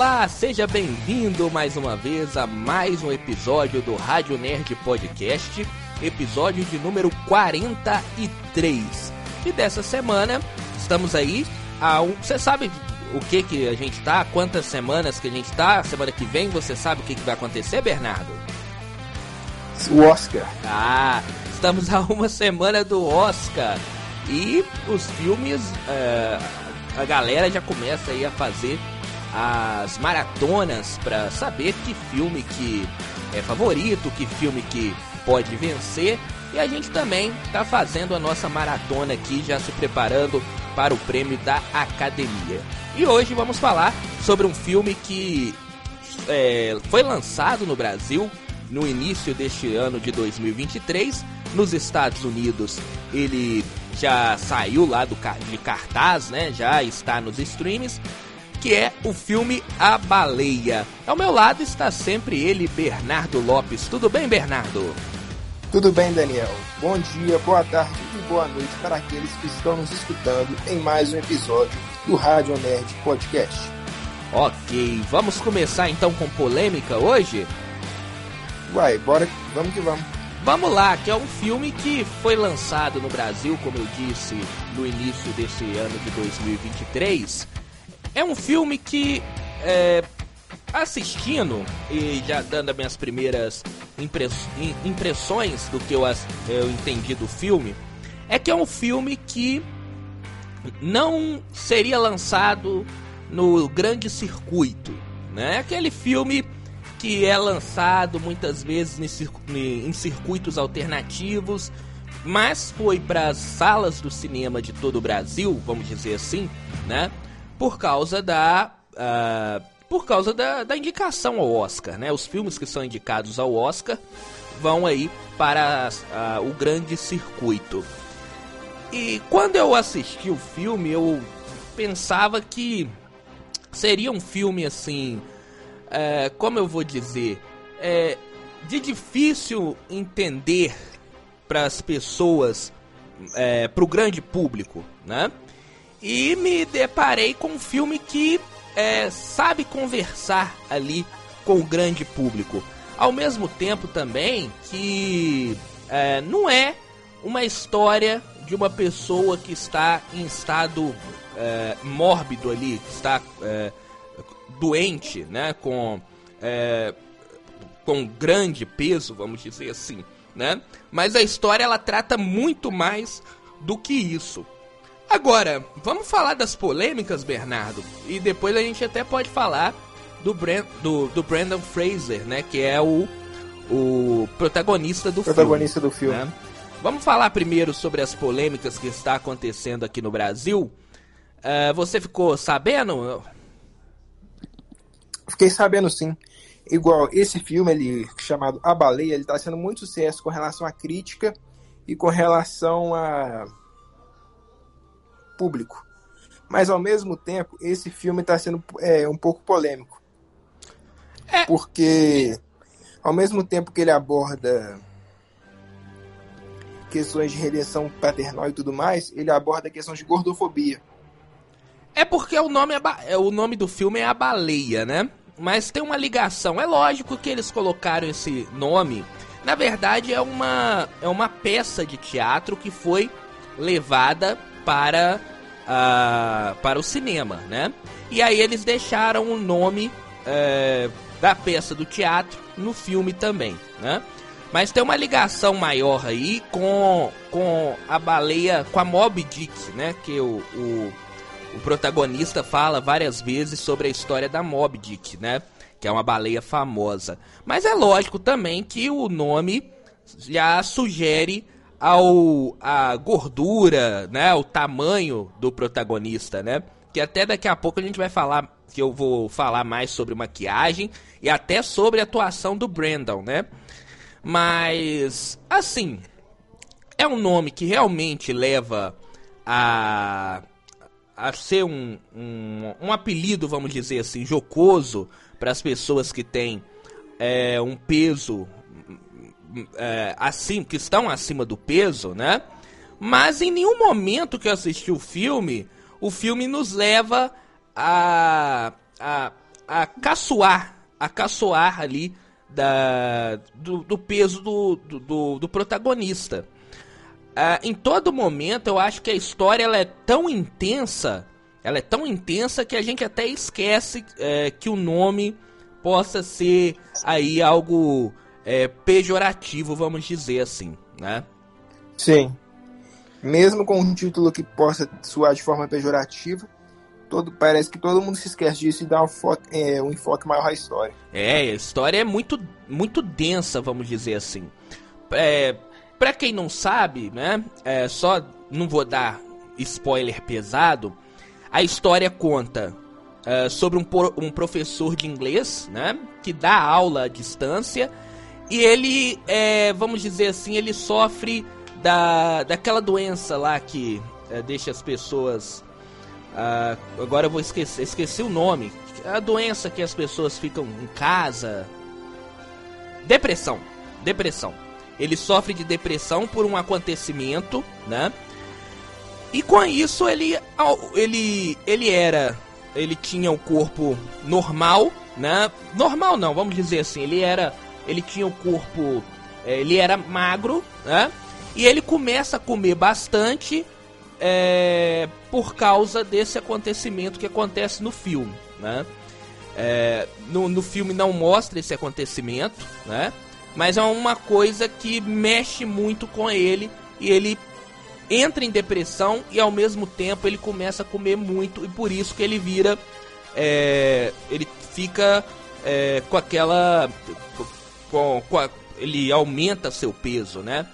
Olá, seja bem-vindo mais uma vez a mais um episódio do Rádio Nerd Podcast, episódio de número 43. E dessa semana estamos aí a um, você sabe o que que a gente tá? Quantas semanas que a gente tá? Semana que vem você sabe o que que vai acontecer, Bernardo? O Oscar. Ah, estamos a uma semana do Oscar e os filmes, é, a galera já começa aí a fazer as maratonas para saber que filme que é favorito, que filme que pode vencer. E a gente também está fazendo a nossa maratona aqui, já se preparando para o prêmio da Academia. E hoje vamos falar sobre um filme que é, foi lançado no Brasil no início deste ano de 2023. Nos Estados Unidos ele já saiu lá do, de cartaz, né? Já está nos streams que é o filme A Baleia. Ao meu lado está sempre ele, Bernardo Lopes. Tudo bem, Bernardo? Tudo bem, Daniel. Bom dia, boa tarde e boa noite para aqueles que estão nos escutando em mais um episódio do Rádio Nerd Podcast. Ok, vamos começar então com polêmica hoje? Vai, bora, vamos que vamos. Vamos lá, que é um filme que foi lançado no Brasil, como eu disse, no início desse ano de 2023 é um filme que, é, assistindo e já dando as minhas primeiras impressões do que eu, eu entendi do filme, é que é um filme que não seria lançado no grande circuito, né? Aquele filme que é lançado muitas vezes em circuitos alternativos, mas foi para as salas do cinema de todo o Brasil, vamos dizer assim, né? Por causa da. Uh, por causa da, da indicação ao Oscar, né? Os filmes que são indicados ao Oscar vão aí para uh, o grande circuito. E quando eu assisti o filme, eu pensava que seria um filme assim, é, como eu vou dizer, é, de difícil entender para as pessoas, é, para o grande público, né? E me deparei com um filme que é, sabe conversar ali com o grande público. Ao mesmo tempo também que é, não é uma história de uma pessoa que está em estado é, mórbido ali, que está é, doente, né, com é, com grande peso, vamos dizer assim, né? Mas a história ela trata muito mais do que isso. Agora, vamos falar das polêmicas, Bernardo. E depois a gente até pode falar do, Brand, do, do Brandon Fraser, né? Que é o, o protagonista do protagonista filme. do filme. Né? Vamos falar primeiro sobre as polêmicas que está acontecendo aqui no Brasil. Uh, você ficou sabendo? Fiquei sabendo sim. Igual esse filme ele chamado A Baleia, ele está sendo muito sucesso com relação à crítica e com relação a público. Mas ao mesmo tempo, esse filme está sendo é, um pouco polêmico. É. Porque ao mesmo tempo que ele aborda questões de redenção paternal e tudo mais, ele aborda questões de gordofobia. É porque o nome, é, é o nome do filme é A Baleia, né? Mas tem uma ligação. É lógico que eles colocaram esse nome. Na verdade, é uma, é uma peça de teatro que foi levada para, uh, para o cinema, né? E aí eles deixaram o nome uh, da peça do teatro no filme também, né? Mas tem uma ligação maior aí com, com a baleia, com a Moby Dick, né? Que o, o, o protagonista fala várias vezes sobre a história da Moby Dick, né? Que é uma baleia famosa. Mas é lógico também que o nome já sugere ao a gordura, né, o tamanho do protagonista, né? Que até daqui a pouco a gente vai falar que eu vou falar mais sobre maquiagem e até sobre a atuação do Brandon, né? Mas assim, é um nome que realmente leva a a ser um, um, um apelido, vamos dizer assim, jocoso para as pessoas que têm é, um peso é, que estão acima do peso, né? Mas em nenhum momento que eu assisti o filme, o filme nos leva a, a, a caçoar, a caçoar ali da, do, do peso do, do, do protagonista. Uh, em todo momento, eu acho que a história ela é tão intensa, ela é tão intensa que a gente até esquece é, que o nome possa ser aí algo é, pejorativo, vamos dizer assim, né? Sim. Mesmo com um título que possa soar de forma pejorativa, todo, parece que todo mundo se esquece disso e dá um, foco, é, um enfoque maior à história. É, a história é muito, muito densa, vamos dizer assim. É, pra quem não sabe, né, é, só não vou dar spoiler pesado, a história conta é, sobre um, um professor de inglês, né, que dá aula à distância, e ele, é, vamos dizer assim, ele sofre da, daquela doença lá que é, deixa as pessoas ah, agora eu vou esquecer, esqueci o nome. A doença que as pessoas ficam em casa. Depressão. Depressão. Ele sofre de depressão por um acontecimento, né? E com isso ele ele ele era ele tinha o corpo normal, né? Normal não, vamos dizer assim, ele era ele tinha o corpo eh, ele era magro, né? E ele começa a comer bastante é, por causa desse acontecimento que acontece no filme, né? É, no, no filme não mostra esse acontecimento, né? Mas é uma coisa que mexe muito com ele e ele entra em depressão e ao mesmo tempo ele começa a comer muito e por isso que ele vira, é, ele fica é, com aquela, com, com a, ele aumenta seu peso, né?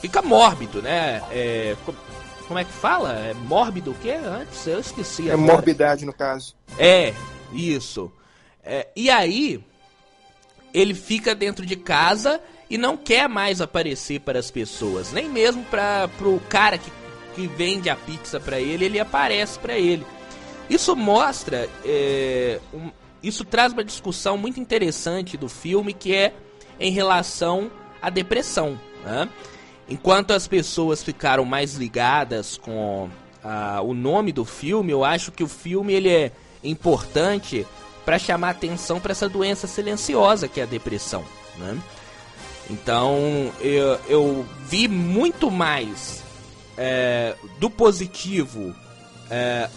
Fica mórbido, né? É, como é que fala? É mórbido o quê? Antes eu esqueci. É agora. morbidade no caso. É, isso. É, e aí, ele fica dentro de casa e não quer mais aparecer para as pessoas, nem mesmo para o cara que, que vende a pizza para ele, ele aparece para ele. Isso mostra, é, um, isso traz uma discussão muito interessante do filme que é em relação à depressão. Né? Enquanto as pessoas ficaram mais ligadas com uh, o nome do filme, eu acho que o filme ele é importante para chamar atenção para essa doença silenciosa que é a depressão. Né? Então eu, eu, vi muito mais é, do positivo é,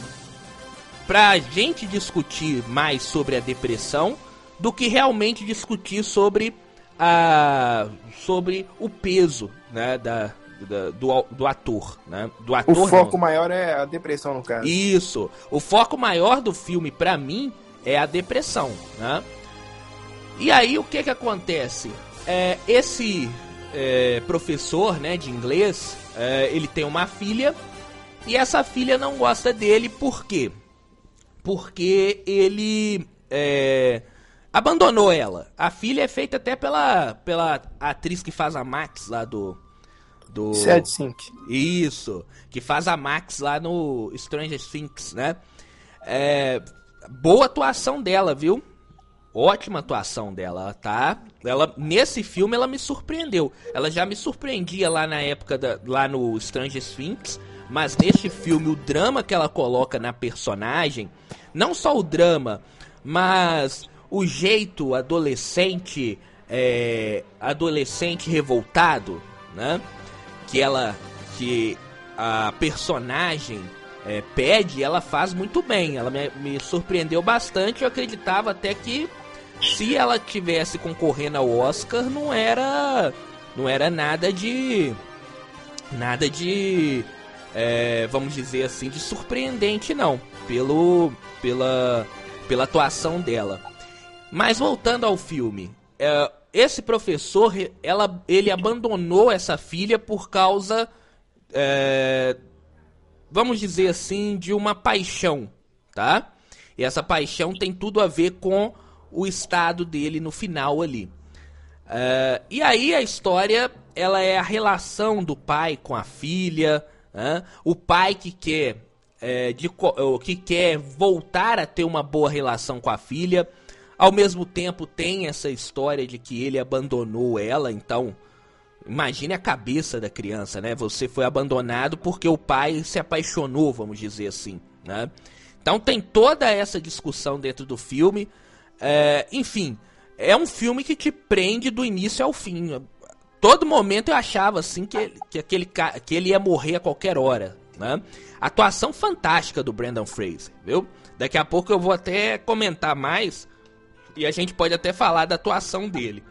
para a gente discutir mais sobre a depressão do que realmente discutir sobre a sobre o peso né, da, da do, do ator, né? Do ator. O foco não. maior é a depressão no caso. Isso. O foco maior do filme para mim é a depressão, né? E aí o que que acontece? É, esse é, professor, né, de inglês, é, ele tem uma filha e essa filha não gosta dele por quê? Porque ele é, abandonou ela. A filha é feita até pela, pela atriz que faz a Max lá do. do Sad Sync. Isso. Que faz a Max lá no Stranger Things, né? É, boa atuação dela, viu? Ótima atuação dela, tá? Ela nesse filme ela me surpreendeu. Ela já me surpreendia lá na época da, lá no Stranger Things, mas neste filme o drama que ela coloca na personagem, não só o drama, mas o jeito adolescente, é, adolescente revoltado, né? Que ela, que a personagem é, pede, ela faz muito bem. Ela me, me surpreendeu bastante. Eu acreditava até que se ela tivesse concorrendo ao Oscar, não era, não era nada de, nada de, é, vamos dizer assim, de surpreendente não, pelo, pela, pela atuação dela. Mas voltando ao filme, é, esse professor, ela, ele abandonou essa filha por causa, é, vamos dizer assim, de uma paixão, tá? E essa paixão tem tudo a ver com o estado dele no final ali. É, e aí a história, ela é a relação do pai com a filha, né? o pai que quer, é, de, que quer voltar a ter uma boa relação com a filha ao mesmo tempo, tem essa história de que ele abandonou ela, então. Imagine a cabeça da criança, né? Você foi abandonado porque o pai se apaixonou, vamos dizer assim, né? Então tem toda essa discussão dentro do filme. É, enfim, é um filme que te prende do início ao fim. Todo momento eu achava assim que, que, aquele, que ele ia morrer a qualquer hora. Né? Atuação fantástica do Brandon Fraser, viu? Daqui a pouco eu vou até comentar mais e a gente pode até falar da atuação dele.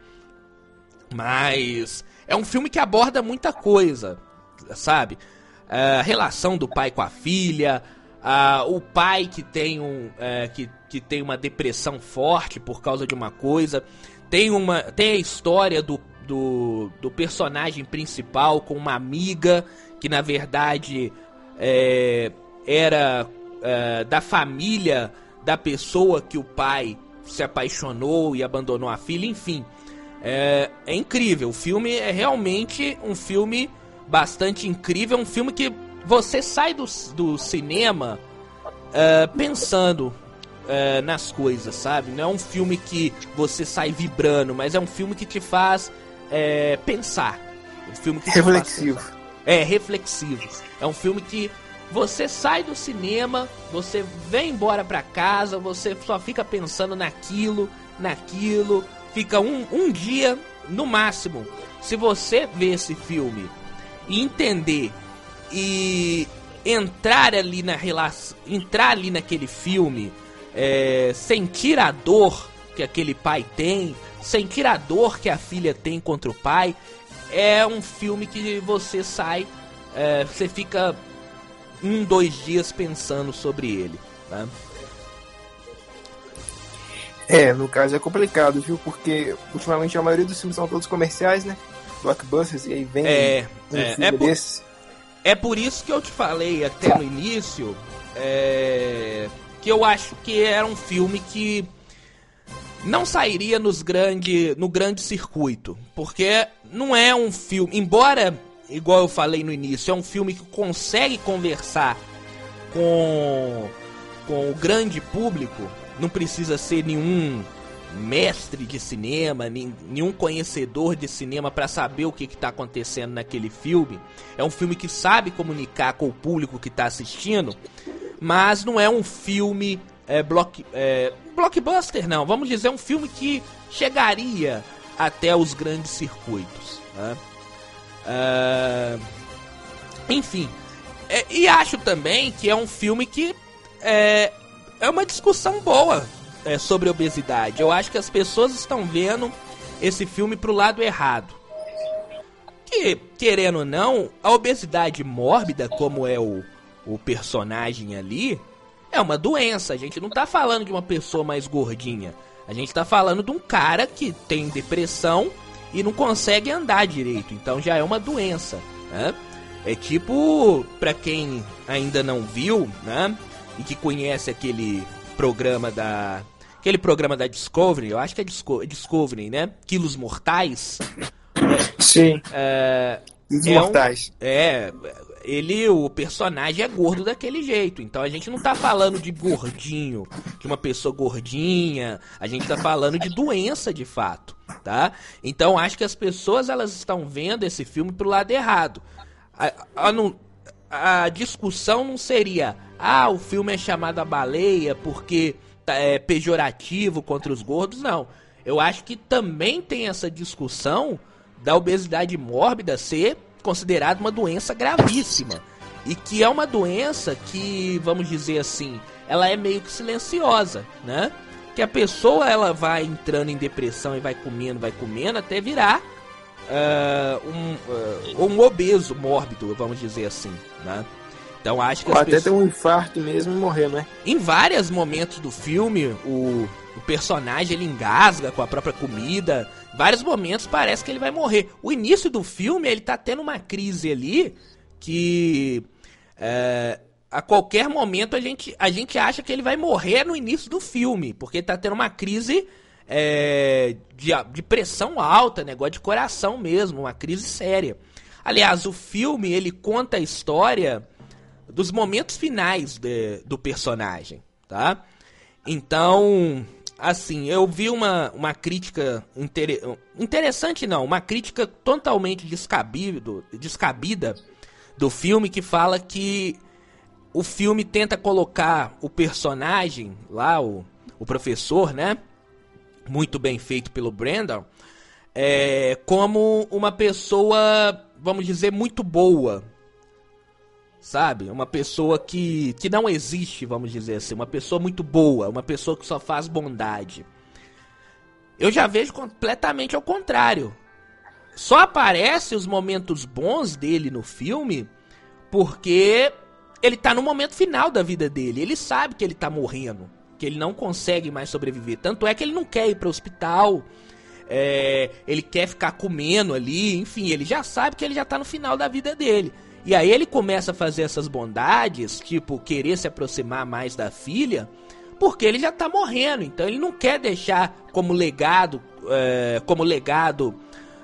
Mas é um filme que aborda muita coisa, sabe? A relação do pai com a filha, a, o pai que tem, um, é, que, que tem uma depressão forte por causa de uma coisa. Tem, uma, tem a história do, do, do personagem principal com uma amiga que na verdade é, era é, da família da pessoa que o pai se apaixonou e abandonou a filha, enfim. É, é incrível. O filme é realmente um filme bastante incrível. Um filme que você sai do, do cinema uh, pensando uh, nas coisas, sabe? Não é um filme que você sai vibrando, mas é um filme que te faz uh, pensar. Um filme que reflexivo. Faz é, reflexivo. É um filme que você sai do cinema, você vem embora pra casa, você só fica pensando naquilo, naquilo, fica um, um dia no máximo. Se você ver esse filme e entender e entrar ali na relação, entrar ali naquele filme, é, sentir a dor que aquele pai tem, sentir a dor que a filha tem contra o pai, é um filme que você sai, é, você fica um, dois dias pensando sobre ele. Tá? É, no caso é complicado, viu? Porque ultimamente a maioria dos filmes são todos comerciais, né? Blockbusters, e aí vem é, um é, é por. É por isso que eu te falei até no início é, que eu acho que era um filme que não sairia nos grande, no grande circuito. Porque não é um filme. Embora igual eu falei no início, é um filme que consegue conversar com, com o grande público. Não precisa ser nenhum mestre de cinema, nenhum conhecedor de cinema para saber o que está acontecendo naquele filme. É um filme que sabe comunicar com o público que está assistindo, mas não é um filme é, block, é, blockbuster, não. Vamos dizer, um filme que chegaria até os grandes circuitos. Né? Uh, enfim, é, e acho também que é um filme que é, é uma discussão boa é, sobre obesidade. Eu acho que as pessoas estão vendo esse filme pro lado errado. Que, querendo ou não, a obesidade mórbida, como é o, o personagem ali, é uma doença. A gente não tá falando de uma pessoa mais gordinha. A gente tá falando de um cara que tem depressão e não consegue andar direito. Então já é uma doença, né? É tipo, para quem ainda não viu, né? E que conhece aquele programa da aquele programa da Discovery, eu acho que é Discovery, né? Quilos Mortais. Sim. É, Quilos é Mortais. Um, é, ele, o personagem é gordo daquele jeito. Então a gente não tá falando de gordinho, de uma pessoa gordinha. A gente tá falando de doença de fato, tá? Então acho que as pessoas elas estão vendo esse filme pro lado errado. A, a, a discussão não seria, ah, o filme é chamado a baleia porque tá, é pejorativo contra os gordos. Não. Eu acho que também tem essa discussão da obesidade mórbida ser considerada uma doença gravíssima. E que é uma doença que, vamos dizer assim, ela é meio que silenciosa, né? Que a pessoa ela vai entrando em depressão e vai comendo, vai comendo até virar uh, um, uh, um obeso mórbido, vamos dizer assim, né? Então acho que Ou até pessoas... ter um infarto mesmo e morrer, né? Em vários momentos do filme, o, o personagem ele engasga com a própria comida, vários momentos parece que ele vai morrer. O início do filme, ele tá tendo uma crise ali que é, a qualquer momento a gente, a gente acha que ele vai morrer no início do filme, porque ele tá tendo uma crise é, de, de pressão alta, negócio de coração mesmo, uma crise séria. Aliás, o filme ele conta a história dos momentos finais de, do personagem, tá? Então, assim, eu vi uma, uma crítica inter... interessante, não, uma crítica totalmente descabido, descabida do filme que fala que o filme tenta colocar o personagem lá, o, o professor, né? muito bem feito pelo Brandon, é, como uma pessoa, vamos dizer, muito boa. Sabe? Uma pessoa que, que não existe, vamos dizer assim. Uma pessoa muito boa, uma pessoa que só faz bondade. Eu já vejo completamente ao contrário. Só aparecem os momentos bons dele no filme porque ele tá no momento final da vida dele. Ele sabe que ele tá morrendo, que ele não consegue mais sobreviver. Tanto é que ele não quer ir para o hospital. É, ele quer ficar comendo ali, enfim, ele já sabe que ele já tá no final da vida dele. E aí ele começa a fazer essas bondades, tipo, querer se aproximar mais da filha, porque ele já tá morrendo. Então ele não quer deixar como legado, é, como legado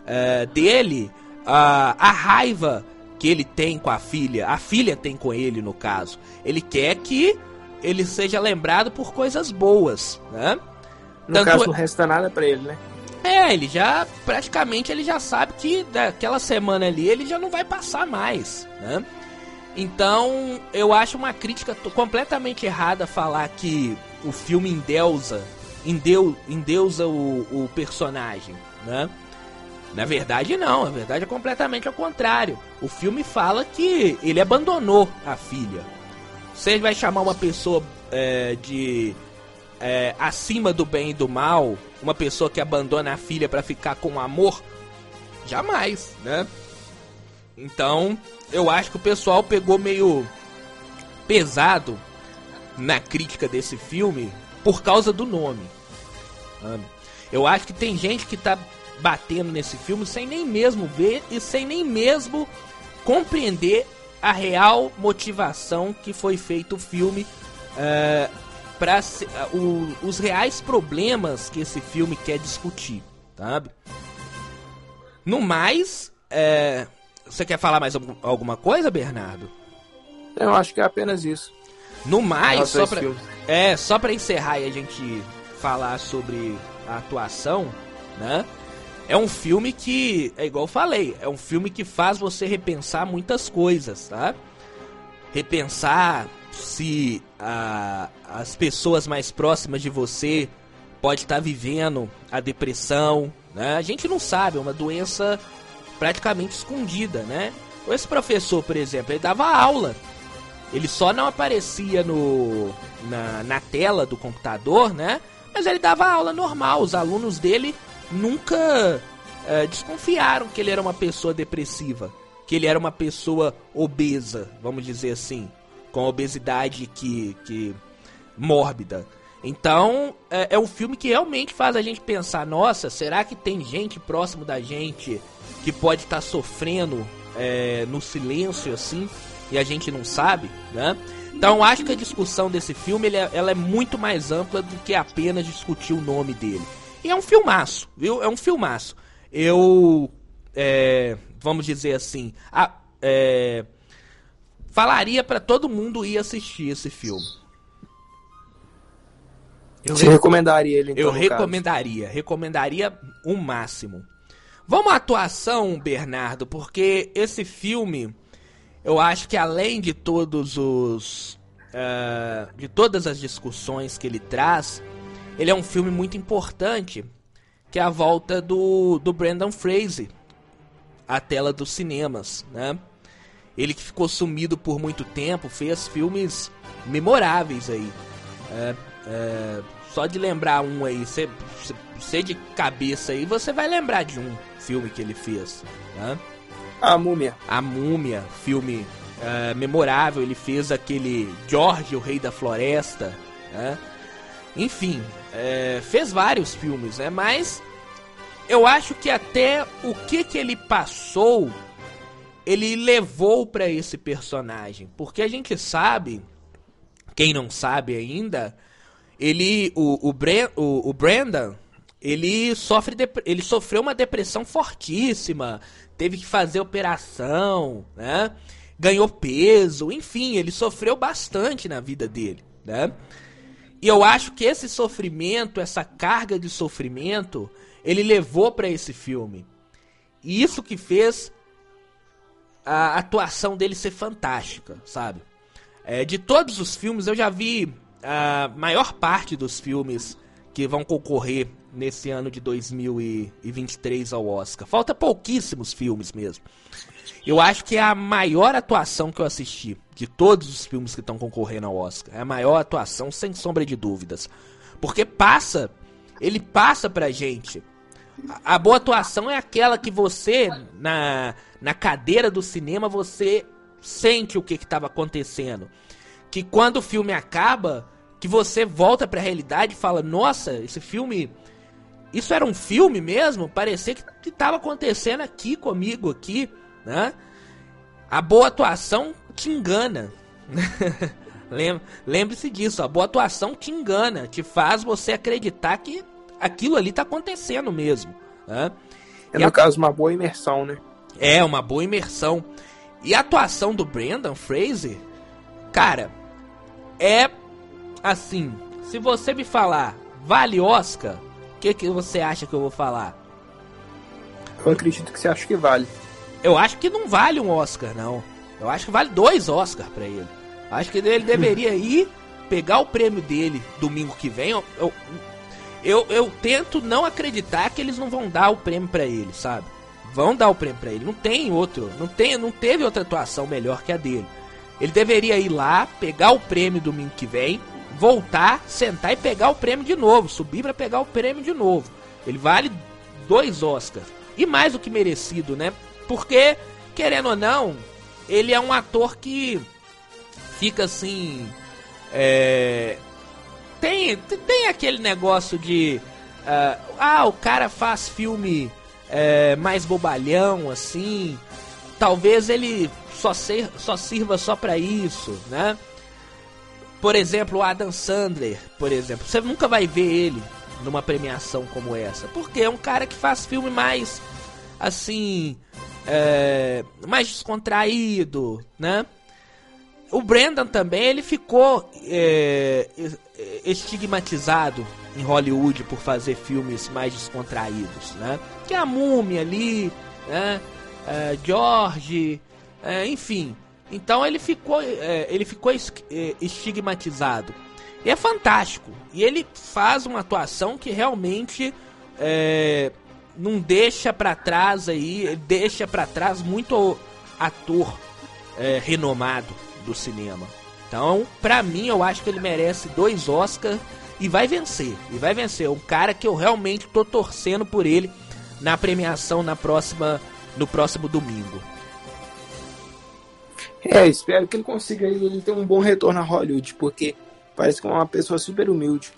é, dele a, a raiva que ele tem com a filha, a filha tem com ele no caso. Ele quer que ele seja lembrado por coisas boas, né? No Tanto caso, não resta nada para ele, né? É, ele já praticamente ele já sabe que daquela semana ali ele já não vai passar mais, né? Então, eu acho uma crítica completamente errada falar que o filme endeusa, endeu, endeusa o, o personagem, né? Na verdade, não. Na verdade, é completamente ao contrário. O filme fala que ele abandonou a filha. Você vai chamar uma pessoa é, de é, acima do bem e do mal, uma pessoa que abandona a filha para ficar com amor? Jamais, né? Então, eu acho que o pessoal pegou meio pesado na crítica desse filme por causa do nome. Eu acho que tem gente que tá batendo nesse filme sem nem mesmo ver e sem nem mesmo compreender a real motivação que foi feito o filme uh, para uh, os reais problemas que esse filme quer discutir, sabe? No mais, uh, você quer falar mais alguma coisa, Bernardo? Eu acho que é apenas isso. No mais, só pra, é, só para encerrar e a gente falar sobre a atuação, né? É um filme que, é igual eu falei, é um filme que faz você repensar muitas coisas, tá? Repensar se a, as pessoas mais próximas de você pode estar tá vivendo a depressão, né? A gente não sabe, é uma doença praticamente escondida, né? Esse professor, por exemplo, ele dava aula. Ele só não aparecia no, na, na tela do computador, né? Mas ele dava aula normal. Os alunos dele nunca é, desconfiaram que ele era uma pessoa depressiva, que ele era uma pessoa obesa, vamos dizer assim, com obesidade que, que mórbida. Então é, é um filme que realmente faz a gente pensar: nossa, será que tem gente próximo da gente que pode estar tá sofrendo é, no silêncio assim e a gente não sabe, né? Então acho que a discussão desse filme ele é, ela é muito mais ampla do que apenas discutir o nome dele. E é um filmaço, viu? É um filmaço. Eu, é, vamos dizer assim, a, é, falaria para todo mundo ir assistir esse filme. Eu Você recomendaria ele então, Eu recomendaria, caso. recomendaria o máximo. Vamos à atuação, Bernardo, porque esse filme, eu acho que além de todos os. Uh, de todas as discussões que ele traz, ele é um filme muito importante, que é a volta do, do Brandon Fraser à tela dos cinemas, né? Ele que ficou sumido por muito tempo, fez filmes memoráveis aí. É, é, só de lembrar um aí, você de cabeça aí, você vai lembrar de um filme que ele fez, né? A Múmia. A Múmia, filme é, memorável. Ele fez aquele George, o Rei da Floresta, né? Enfim, é, fez vários filmes, né? Mas eu acho que até o que que ele passou, ele levou para esse personagem, porque a gente sabe, quem não sabe ainda, ele, o, o, Bre, o, o Brandon, ele sofre, ele sofreu uma depressão fortíssima, teve que fazer operação, né? Ganhou peso, enfim, ele sofreu bastante na vida dele, né? E eu acho que esse sofrimento, essa carga de sofrimento, ele levou para esse filme. E isso que fez a atuação dele ser fantástica, sabe? É, de todos os filmes, eu já vi a maior parte dos filmes que vão concorrer nesse ano de 2023 ao Oscar. Falta pouquíssimos filmes mesmo. Eu acho que é a maior atuação que eu assisti de todos os filmes que estão concorrendo ao Oscar. É a maior atuação, sem sombra de dúvidas. Porque passa, ele passa pra gente. A, a boa atuação é aquela que você, na, na cadeira do cinema, você sente o que estava acontecendo. Que quando o filme acaba, que você volta para a realidade e fala: Nossa, esse filme. Isso era um filme mesmo? Parecia que estava acontecendo aqui comigo, aqui, né? A boa atuação te engana. Lembre-se disso, a boa atuação te engana, te faz você acreditar que aquilo ali está acontecendo mesmo. Né? É, no a... caso, uma boa imersão, né? É, uma boa imersão. E a atuação do Brandon Fraser, cara, é assim. Se você me falar, vale Oscar? O que, que você acha que eu vou falar? Eu acredito que você acha que vale. Eu acho que não vale um Oscar, não. Eu acho que vale dois Oscars para ele. Acho que ele deveria ir pegar o prêmio dele domingo que vem. Eu, eu, eu, tento não acreditar que eles não vão dar o prêmio para ele, sabe? Vão dar o prêmio para ele. Não tem outro, não tem, não teve outra atuação melhor que a dele. Ele deveria ir lá, pegar o prêmio domingo que vem, voltar, sentar e pegar o prêmio de novo, subir para pegar o prêmio de novo. Ele vale dois Oscars e mais do que merecido, né? Porque querendo ou não, ele é um ator que fica assim, é, tem tem aquele negócio de uh, ah o cara faz filme é, mais bobalhão, assim. Talvez ele só, ser, só sirva só para isso, né? Por exemplo, o Adam Sandler, por exemplo. Você nunca vai ver ele numa premiação como essa. Porque é um cara que faz filme mais, assim, é, mais descontraído, né? O Brandon também, ele ficou é, estigmatizado em Hollywood por fazer filmes mais descontraídos, né? Que é a Múmia ali, né? É, George, é, enfim. Então ele ficou, é, ele ficou é, estigmatizado. E é fantástico. E ele faz uma atuação que realmente é, não deixa para trás aí, deixa para trás muito ator é, renomado do cinema. Então, pra mim, eu acho que ele merece dois Oscars e vai vencer. E vai vencer. Um cara que eu realmente tô torcendo por ele na premiação na próxima, no próximo domingo. É, espero que ele consiga ele ter um bom retorno a Hollywood, porque parece que é uma pessoa super humilde.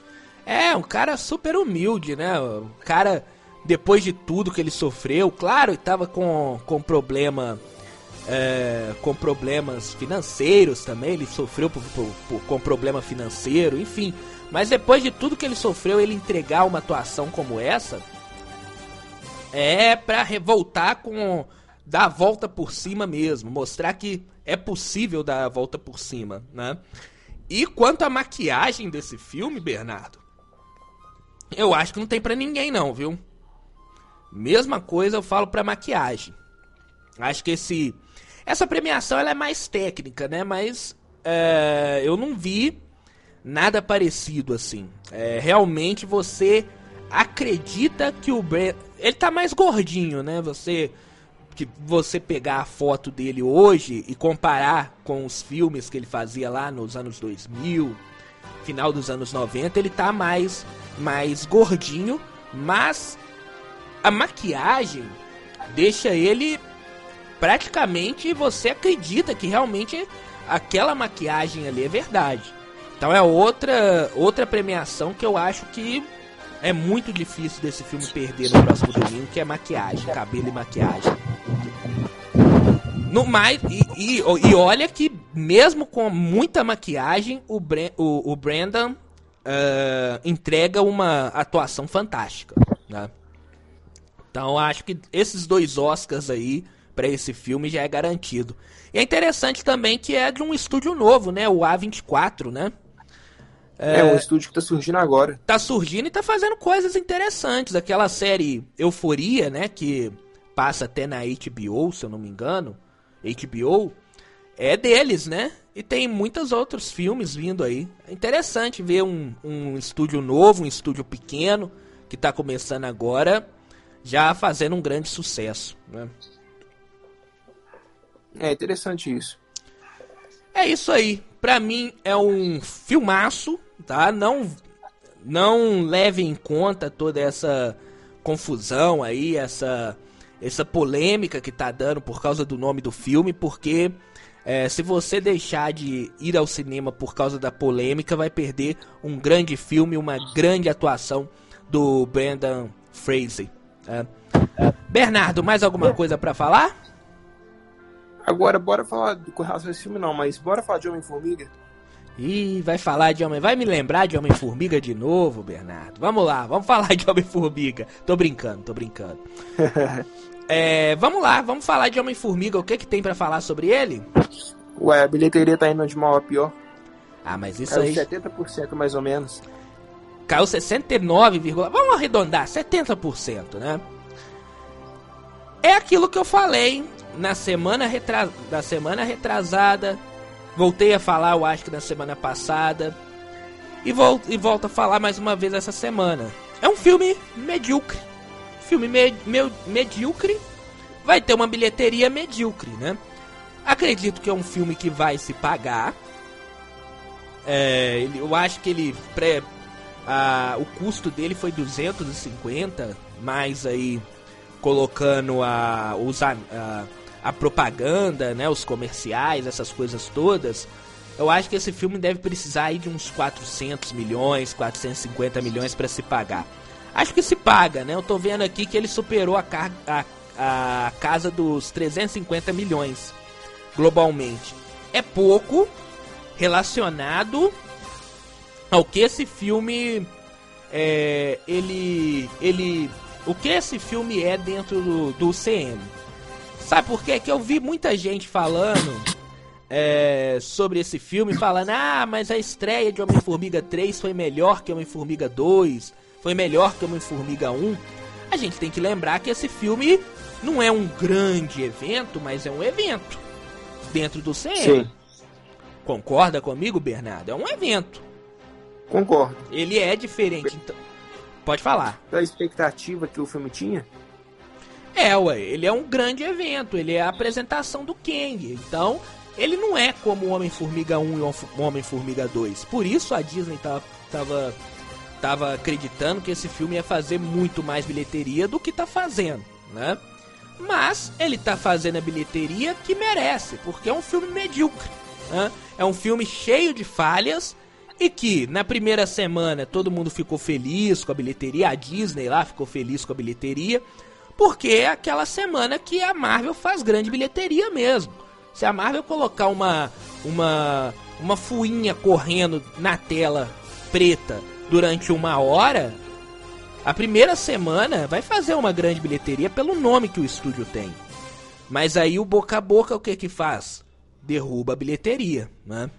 É, um cara super humilde, né? Um cara, depois de tudo que ele sofreu, claro, ele tava com, com problema. É, com problemas financeiros também, ele sofreu por, por, por, com problema financeiro, enfim. Mas depois de tudo que ele sofreu, ele entregar uma atuação como essa é para revoltar com dar a volta por cima mesmo, mostrar que é possível dar a volta por cima, né? E quanto à maquiagem desse filme, Bernardo, eu acho que não tem para ninguém não, viu? Mesma coisa eu falo para maquiagem. Acho que esse essa premiação ela é mais técnica, né? Mas é, eu não vi nada parecido assim. É, realmente você acredita que o Brand... ele tá mais gordinho, né? Você que você pegar a foto dele hoje e comparar com os filmes que ele fazia lá nos anos 2000, final dos anos 90, ele tá mais mais gordinho, mas a maquiagem deixa ele praticamente você acredita que realmente aquela maquiagem ali é verdade. Então é outra outra premiação que eu acho que é muito difícil desse filme perder no próximo domingo, que é maquiagem, cabelo e maquiagem. No mais, e, e, e olha que mesmo com muita maquiagem, o, o, o Brandon uh, entrega uma atuação fantástica, né? Então acho que esses dois Oscars aí para esse filme já é garantido. E é interessante também que é de um estúdio novo, né? O A24, né? É, é um estúdio que tá surgindo agora. Tá surgindo e tá fazendo coisas interessantes. Aquela série Euforia, né? Que passa até na HBO, se eu não me engano. HBO é deles, né? E tem muitos outros filmes vindo aí. É interessante ver um, um estúdio novo, um estúdio pequeno, que está começando agora, já fazendo um grande sucesso. Né? É interessante isso. É isso aí. Pra mim é um filmaço, tá? Não, não leve em conta toda essa confusão aí, essa, essa polêmica que tá dando por causa do nome do filme, porque é, se você deixar de ir ao cinema por causa da polêmica, vai perder um grande filme, uma grande atuação do Brandon Fraser. É. Bernardo, mais alguma coisa para falar? Agora, bora falar com relação a esse filme, não, mas bora falar de Homem-Formiga. Ih, vai falar de Homem. Vai me lembrar de Homem-Formiga de novo, Bernardo. Vamos lá, vamos falar de Homem-Formiga. Tô brincando, tô brincando. É, vamos lá, vamos falar de Homem-Formiga. O que que tem para falar sobre ele? Ué, a bilheteria tá indo de mal a pior. Ah, mas isso Caiu aí. 70% mais ou menos. Caiu 69, vamos arredondar, 70%, né? É aquilo que eu falei na semana, retras... na semana retrasada. Voltei a falar, eu acho que na semana passada. E, vol... e volto a falar mais uma vez essa semana. É um filme medíocre filme me, me, medíocre vai ter uma bilheteria medíocre, né? Acredito que é um filme que vai se pagar. É, eu acho que ele pré, a, o custo dele foi 250, mais aí colocando a, os, a, a propaganda, né, os comerciais, essas coisas todas. Eu acho que esse filme deve precisar aí de uns 400 milhões, 450 milhões para se pagar. Acho que se paga, né? Eu tô vendo aqui que ele superou a, a, a casa dos 350 milhões globalmente. É pouco relacionado ao que esse filme é, ele ele o que esse filme é dentro do, do CM. Sabe por quê? Que eu vi muita gente falando é, sobre esse filme, falando: ah, mas a estreia de Homem-Formiga 3 foi melhor que Homem-Formiga 2 foi melhor que Homem-Formiga 1, a gente tem que lembrar que esse filme não é um grande evento, mas é um evento dentro do CM. Sim. Concorda comigo, Bernardo? É um evento. Concordo. Ele é diferente, então. Pode falar. Da expectativa que o filme tinha? É, ué, ele é um grande evento, ele é a apresentação do Kang. Então, ele não é como o Homem-Formiga 1 e o Homem-Formiga 2. Por isso a Disney tava, tava tava acreditando que esse filme ia fazer muito mais bilheteria do que tá fazendo, né? Mas ele tá fazendo a bilheteria que merece, porque é um filme medíocre. Né? É um filme cheio de falhas e que na primeira semana todo mundo ficou feliz com a bilheteria, a Disney lá ficou feliz com a bilheteria, porque é aquela semana que a Marvel faz grande bilheteria mesmo. Se a Marvel colocar uma uma uma fuinha correndo na tela preta durante uma hora, a primeira semana vai fazer uma grande bilheteria pelo nome que o estúdio tem. Mas aí o boca a boca o que que faz? Derruba a bilheteria, né?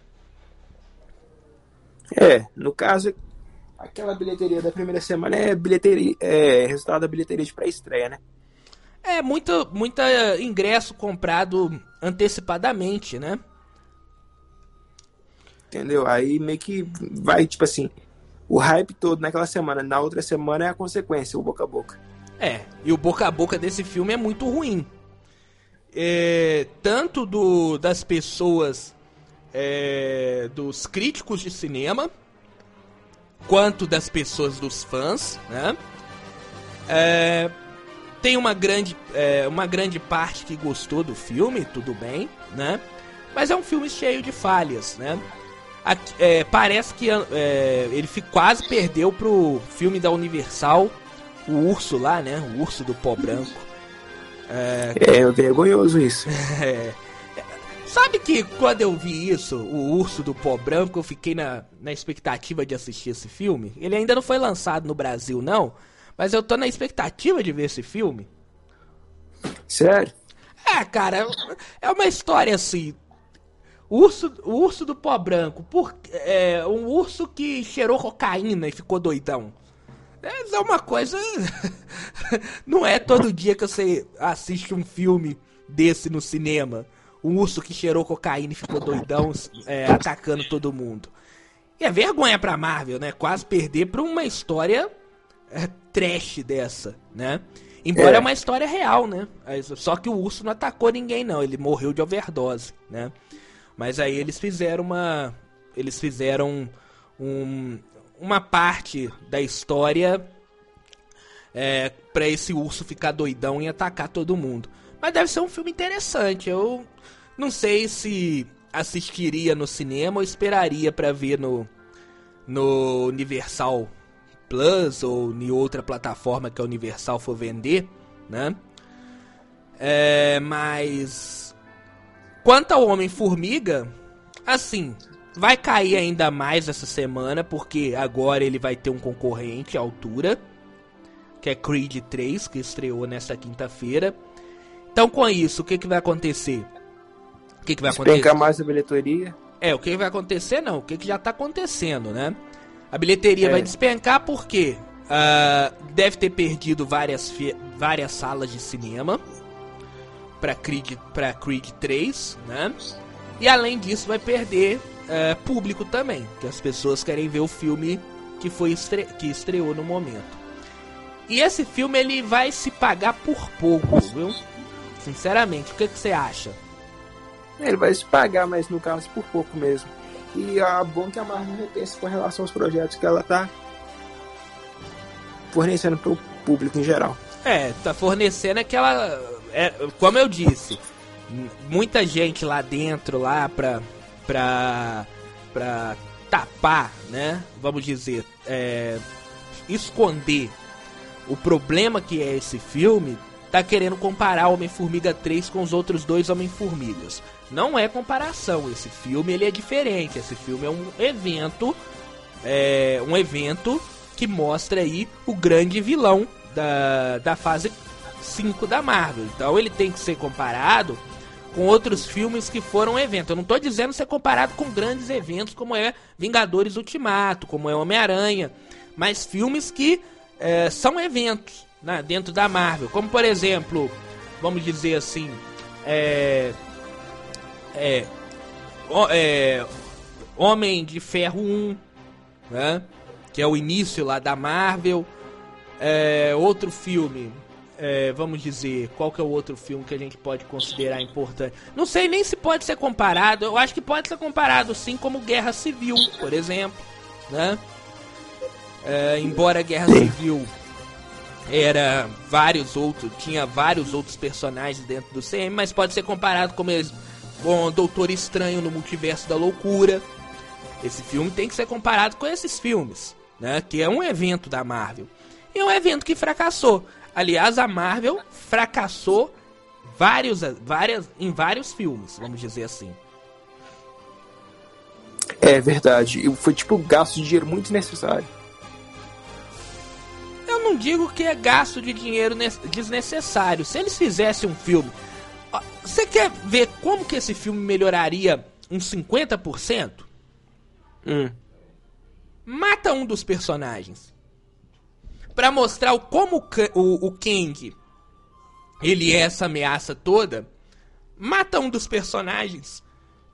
É, no caso, aquela bilheteria da primeira semana é bilheteria, é resultado da bilheteria de pré-estreia, né? É, muito, muita ingresso comprado antecipadamente, né? Entendeu? Aí meio que vai, tipo assim, o hype todo naquela semana. Na outra semana é a consequência, o boca a boca. É, e o boca a boca desse filme é muito ruim. É, tanto do, das pessoas, é, dos críticos de cinema, quanto das pessoas dos fãs, né? É, tem uma grande, é, uma grande parte que gostou do filme, tudo bem, né? Mas é um filme cheio de falhas, né? é, parece que é, ele quase perdeu pro filme da Universal, o urso lá, né? O urso do pó branco. É, é vergonhoso isso. É. Sabe que quando eu vi isso, o urso do pó branco, eu fiquei na, na expectativa de assistir esse filme. Ele ainda não foi lançado no Brasil, não. Mas eu tô na expectativa de ver esse filme. Sério? É, cara, é uma história assim, Urso, o urso do pó branco. Por, é, um urso que cheirou cocaína e ficou doidão. É uma coisa. Não é todo dia que você assiste um filme desse no cinema. Um urso que cheirou cocaína e ficou doidão é, atacando todo mundo. E é vergonha pra Marvel, né? Quase perder pra uma história é, trash dessa, né? Embora é. é uma história real, né? Só que o urso não atacou ninguém, não. Ele morreu de overdose, né? Mas aí eles fizeram uma. Eles fizeram um, uma parte da história é, para esse urso ficar doidão e atacar todo mundo. Mas deve ser um filme interessante. Eu não sei se assistiria no cinema ou esperaria para ver no, no Universal Plus ou em outra plataforma que a Universal for vender, né? É, mas quanto ao Homem-Formiga, assim, vai cair ainda mais essa semana porque agora ele vai ter um concorrente à altura, que é Creed 3, que estreou nesta quinta-feira. Então com isso, o que, que vai acontecer? O que, que vai acontecer? mais a bilheteria? É, o que vai acontecer não, o que, que já tá acontecendo, né? A bilheteria é. vai despencar porque uh, deve ter perdido várias, várias salas de cinema para Creed, pra Creed 3, né? E além disso vai perder uh, público também, que as pessoas querem ver o filme que foi estre que estreou no momento. E esse filme ele vai se pagar por pouco, viu? Sinceramente, o que, que você acha? Ele vai se pagar, mas no caso por pouco mesmo. E é bom que a Marvel repense com relação aos projetos que ela tá fornecendo para o público em geral. É, tá fornecendo aquela. É, como eu disse, muita gente lá dentro, lá pra. pra. pra tapar, né? Vamos dizer, é, esconder o problema que é esse filme, tá querendo comparar Homem-Formiga 3 com os outros dois Homem-Formigas. Não é comparação, esse filme ele é diferente. Esse filme é um evento, é um evento que mostra aí o grande vilão da, da fase 5 da Marvel. Então ele tem que ser comparado com outros filmes que foram eventos. Eu não estou dizendo ser comparado com grandes eventos como é Vingadores Ultimato, como é Homem-Aranha, mas filmes que é, são eventos né, dentro da Marvel. Como por exemplo, vamos dizer assim, é, é, é, Homem de Ferro 1, né? Que é o início lá da Marvel. É, outro filme, é, vamos dizer, qual que é o outro filme que a gente pode considerar importante? Não sei nem se pode ser comparado. Eu acho que pode ser comparado sim como Guerra Civil, por exemplo, né? É, embora Guerra Civil era vários outros, tinha vários outros personagens dentro do CM, mas pode ser comparado como eles com Doutor Estranho no Multiverso da Loucura. Esse filme tem que ser comparado com esses filmes, né? Que é um evento da Marvel. E é um evento que fracassou. Aliás, a Marvel fracassou vários, várias, em vários filmes, vamos dizer assim. É verdade. Foi tipo gasto de dinheiro muito necessário. Não digo que é gasto de dinheiro desnecessário. Se eles fizessem um filme você quer ver como que esse filme melhoraria uns 50%? Hum. Mata um dos personagens. para mostrar como o, o Kang ele é essa ameaça toda. Mata um dos personagens.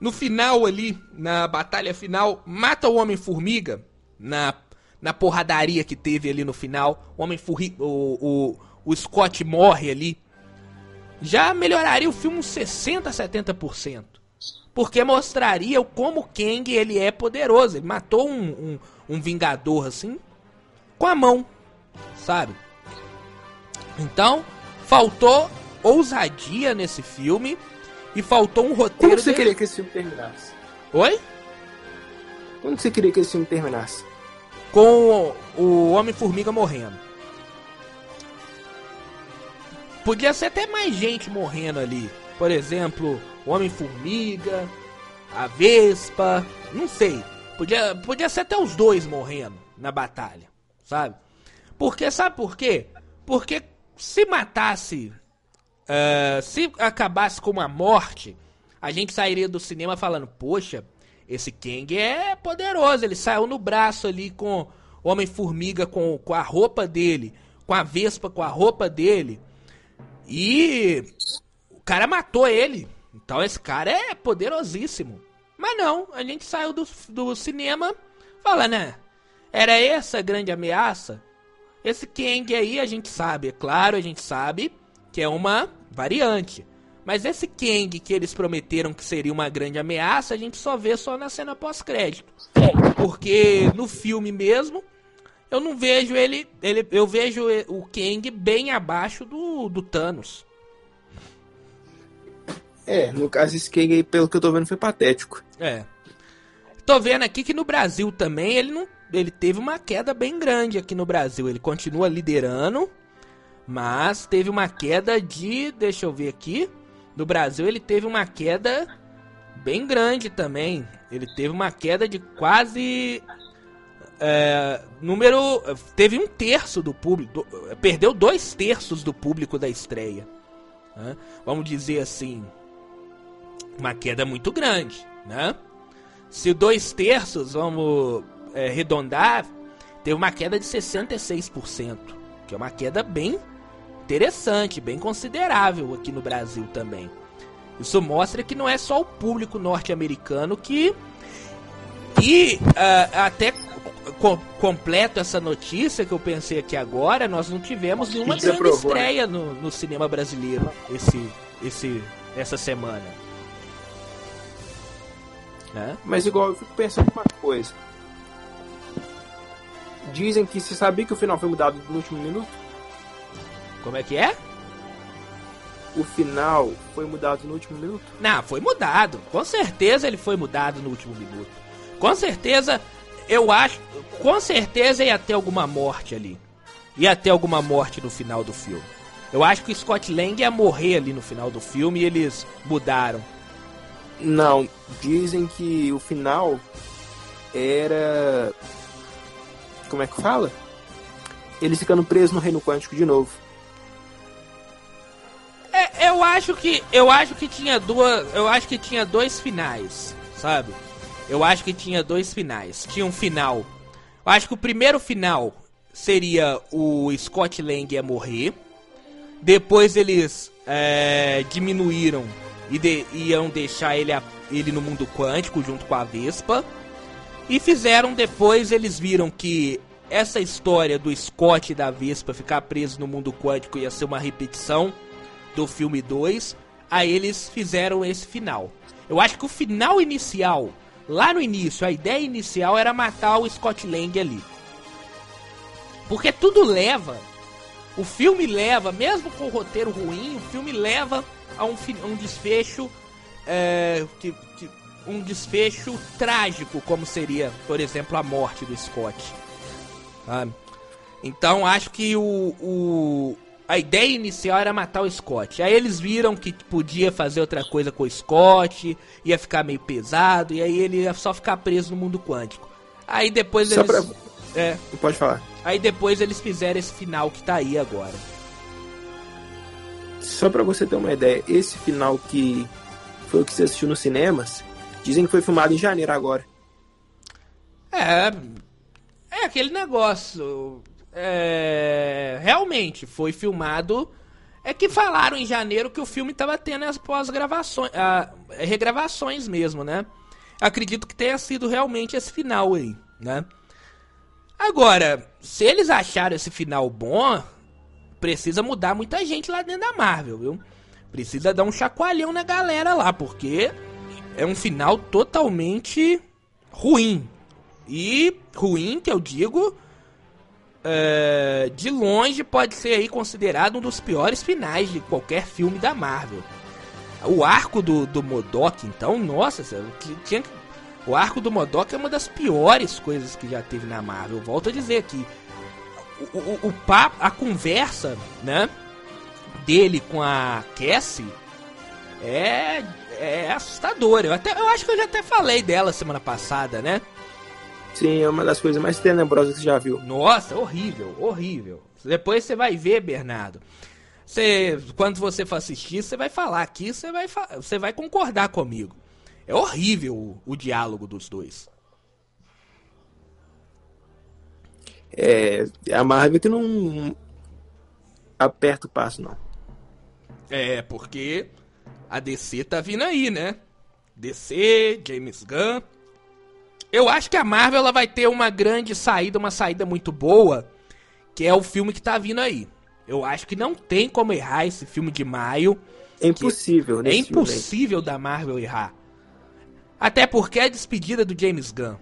No final ali, na batalha final, mata o Homem-Formiga. Na, na porradaria que teve ali no final. O Homem-Formiga. O, o, o Scott morre ali já melhoraria o filme uns 60, 70%. Porque mostraria o como Kang ele é poderoso. Ele matou um, um, um Vingador assim com a mão, sabe? Então, faltou ousadia nesse filme e faltou um roteiro. Como você dele... queria que esse filme terminasse? Oi? Como você queria que esse filme terminasse? Com o Homem-Formiga morrendo. Podia ser até mais gente morrendo ali. Por exemplo, o Homem-Formiga, a Vespa, não sei. Podia, podia ser até os dois morrendo na batalha, sabe? Porque, sabe por quê? Porque se matasse, uh, se acabasse com uma morte, a gente sairia do cinema falando, poxa, esse Kang é poderoso, ele saiu no braço ali com Homem-Formiga com, com a roupa dele, com a Vespa com a roupa dele. E o cara matou ele, Então esse cara é poderosíssimo. Mas não, a gente saiu do, do cinema falando, né? Era essa a grande ameaça? Esse Kang aí a gente sabe, é claro, a gente sabe que é uma variante. Mas esse Kang que eles prometeram que seria uma grande ameaça, a gente só vê só na cena pós-crédito. Porque no filme mesmo, eu não vejo ele, ele eu vejo o Kang bem abaixo do, do Thanos. É, no caso esse Kang aí, pelo que eu tô vendo, foi patético. É. Tô vendo aqui que no Brasil também ele não ele teve uma queda bem grande aqui no Brasil. Ele continua liderando, mas teve uma queda de, deixa eu ver aqui, no Brasil ele teve uma queda bem grande também. Ele teve uma queda de quase é, número teve um terço do público, perdeu dois terços do público da estreia. Né? Vamos dizer assim, uma queda muito grande, né? Se dois terços, vamos é, arredondar, teve uma queda de 66%, que é uma queda bem interessante, bem considerável aqui no Brasil também. Isso mostra que não é só o público norte-americano que. E uh, até co completo essa notícia que eu pensei aqui agora, nós não tivemos nenhuma grande provou, né? estreia no, no cinema brasileiro esse, esse, essa semana. Né? Mas igual eu fico pensando uma coisa. Dizem que você sabia que o final foi mudado no último minuto? Como é que é? O final foi mudado no último minuto? Não, foi mudado. Com certeza ele foi mudado no último minuto. Com certeza, eu acho. Com certeza ia ter alguma morte ali. Ia ter alguma morte no final do filme. Eu acho que o Scott Lang ia morrer ali no final do filme e eles mudaram. Não, dizem que o final era. Como é que fala? Eles ficando presos no reino quântico de novo. É, eu acho que eu acho que tinha duas, eu acho que tinha dois finais, sabe? Eu acho que tinha dois finais. Tinha um final. Eu acho que o primeiro final seria o Scott Lang ia morrer. Depois eles é, diminuíram e de, iam deixar ele, a, ele no mundo quântico junto com a Vespa. E fizeram depois, eles viram que essa história do Scott e da Vespa ficar preso no mundo quântico ia ser uma repetição do filme 2, aí eles fizeram esse final. Eu acho que o final inicial, lá no início, a ideia inicial era matar o Scott Lang ali. Porque tudo leva, o filme leva, mesmo com o roteiro ruim, o filme leva a um, um desfecho é, que, que, um desfecho trágico, como seria, por exemplo, a morte do Scott. Sabe? Então acho que o, o, a ideia inicial era matar o Scott. Aí eles viram que podia fazer outra coisa com o Scott, ia ficar meio pesado, e aí ele ia só ficar preso no mundo quântico. Aí depois só eles. Pra... É. Pode falar. Aí depois eles fizeram esse final que tá aí agora. Só pra você ter uma ideia, esse final que foi o que você assistiu nos cinemas, dizem que foi filmado em janeiro agora. É. É aquele negócio é, realmente foi filmado. É que falaram em janeiro que o filme estava tendo as pós-gravações, regravações mesmo, né? Acredito que tenha sido realmente esse final aí, né? Agora, se eles acharam esse final bom, precisa mudar muita gente lá dentro da Marvel, viu? Precisa dar um chacoalhão na galera lá, porque é um final totalmente ruim. E ruim, que eu digo, é, de longe pode ser aí considerado um dos piores finais de qualquer filme da Marvel. O arco do, do Modok, então, nossa, tinha, o arco do Modok é uma das piores coisas que já teve na Marvel. volto a dizer aqui, o, o, o papo, a conversa, né, dele com a Cassie é, é assustadora. Eu, até, eu acho que eu já até falei dela semana passada, né? Sim, é uma das coisas mais tenebrosas que você já viu. Nossa, horrível, horrível. Depois você vai ver, Bernardo. Você, quando você for assistir, você vai falar aqui, você vai, você vai concordar comigo. É horrível o, o diálogo dos dois. É, a Marvel que não aperta o passo, não. É, porque a DC tá vindo aí, né? DC, James Gunn. Eu acho que a Marvel ela vai ter uma grande saída, uma saída muito boa, que é o filme que tá vindo aí. Eu acho que não tem como errar esse filme de maio. É impossível, né? É impossível da Marvel errar. Até porque é a despedida do James Gunn.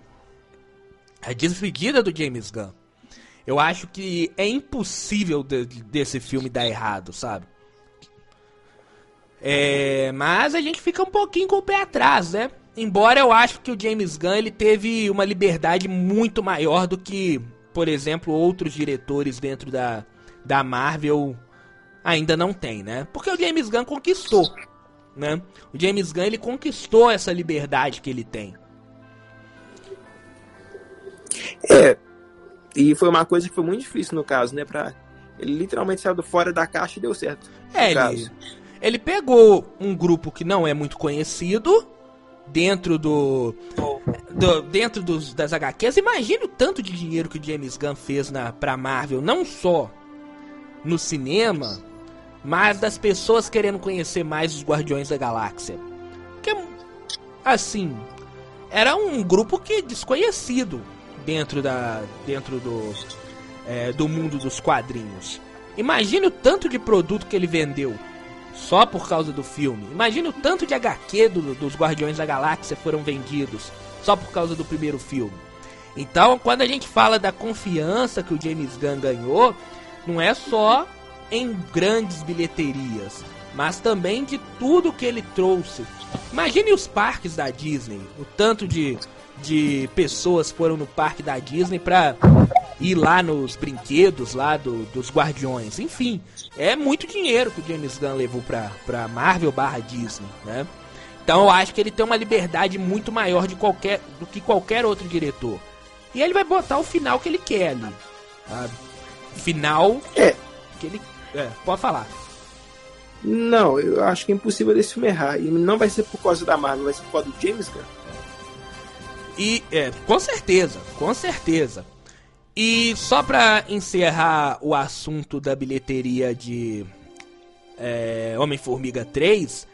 A despedida do James Gunn. Eu acho que é impossível de, desse filme dar errado, sabe? É, mas a gente fica um pouquinho com o pé atrás, né? Embora eu acho que o James Gunn ele teve uma liberdade muito maior do que, por exemplo, outros diretores dentro da, da Marvel ainda não tem, né? Porque o James Gunn conquistou, né? O James Gunn ele conquistou essa liberdade que ele tem. É, e foi uma coisa que foi muito difícil no caso, né? Pra, ele literalmente saiu fora da caixa e deu certo. É, ele, ele pegou um grupo que não é muito conhecido dentro do, do dentro dos, das HQs. Imagina o tanto de dinheiro que o James Gunn fez na pra Marvel, não só no cinema, mas das pessoas querendo conhecer mais os Guardiões da Galáxia. Que assim, era um grupo que desconhecido dentro da dentro do é, do mundo dos quadrinhos. Imagine o tanto de produto que ele vendeu só por causa do filme. Imagine o tanto de HQ do, dos Guardiões da Galáxia foram vendidos só por causa do primeiro filme. Então, quando a gente fala da confiança que o James Gunn ganhou, não é só em grandes bilheterias, mas também de tudo que ele trouxe. Imagine os parques da Disney, o tanto de, de pessoas foram no parque da Disney para ir lá nos brinquedos lá do, dos Guardiões. Enfim, é muito dinheiro que o James Gunn levou pra, pra Marvel barra Disney, né? Então eu acho que ele tem uma liberdade muito maior de qualquer, do que qualquer outro diretor. E ele vai botar o final que ele quer ali. Sabe? Final é. que ele. É, pode falar. Não, eu acho que é impossível desse filme errar. E não vai ser por causa da Marvel, vai ser por causa do James Gunn. E, é, com certeza, com certeza. E só pra encerrar o assunto da bilheteria de é, Homem-Formiga 3,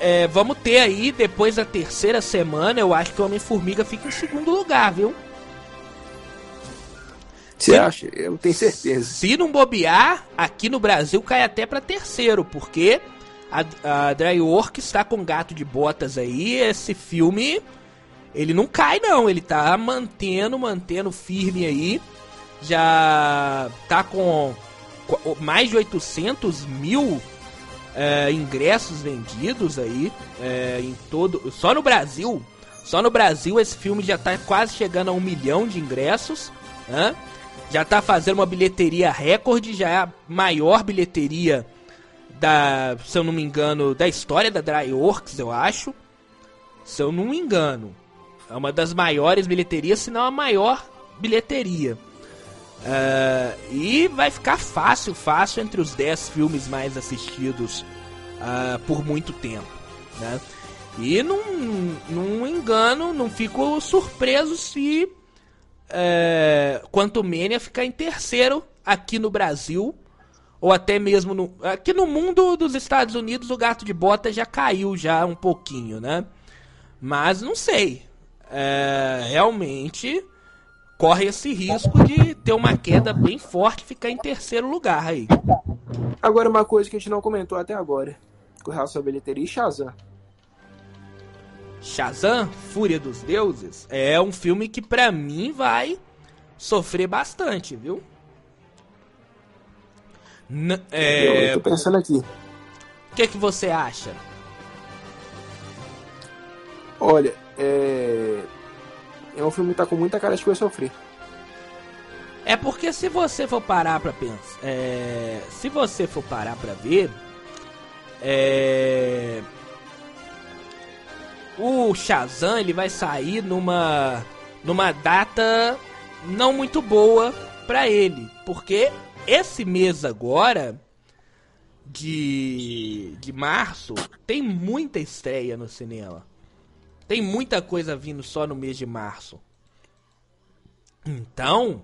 é, vamos ter aí, depois da terceira semana, eu acho que o Homem-Formiga fica em segundo lugar, viu? Você acha? Eu tenho certeza. Se não bobear, aqui no Brasil cai até para terceiro, porque a, a DreamWorks está com gato de botas aí. Esse filme, ele não cai não, ele tá mantendo, mantendo firme aí. Já tá com mais de 800 mil é, ingressos vendidos aí é, em todo, só no Brasil. Só no Brasil esse filme já tá quase chegando a um milhão de ingressos. Né? já tá fazendo uma bilheteria recorde, já é a maior bilheteria da, se eu não me engano, da história da Dryworks, eu acho. Se eu não me engano. É uma das maiores bilheterias, se não a maior bilheteria. Uh, e vai ficar fácil, fácil entre os 10 filmes mais assistidos uh, por muito tempo. Né? E não, não engano, não fico surpreso se é, Quantumania ficar em terceiro aqui no Brasil, ou até mesmo no, aqui no mundo dos Estados Unidos o gato de bota já caiu já um pouquinho, né? Mas não sei, é, realmente corre esse risco de ter uma queda bem forte e ficar em terceiro lugar aí. Agora uma coisa que a gente não comentou até agora, com relação à bilheteria e Shazam. Shazam, Fúria dos Deuses, é um filme que pra mim vai sofrer bastante, viu? N é... Eu tô pensando aqui. O que, que você acha? Olha, é... é um filme que tá com muita cara de que vai sofrer. É porque se você for parar pra pensar. É... Se você for parar pra ver. É o Shazam ele vai sair numa numa data não muito boa para ele, porque esse mês agora de de março tem muita estreia no cinema. Tem muita coisa vindo só no mês de março. Então,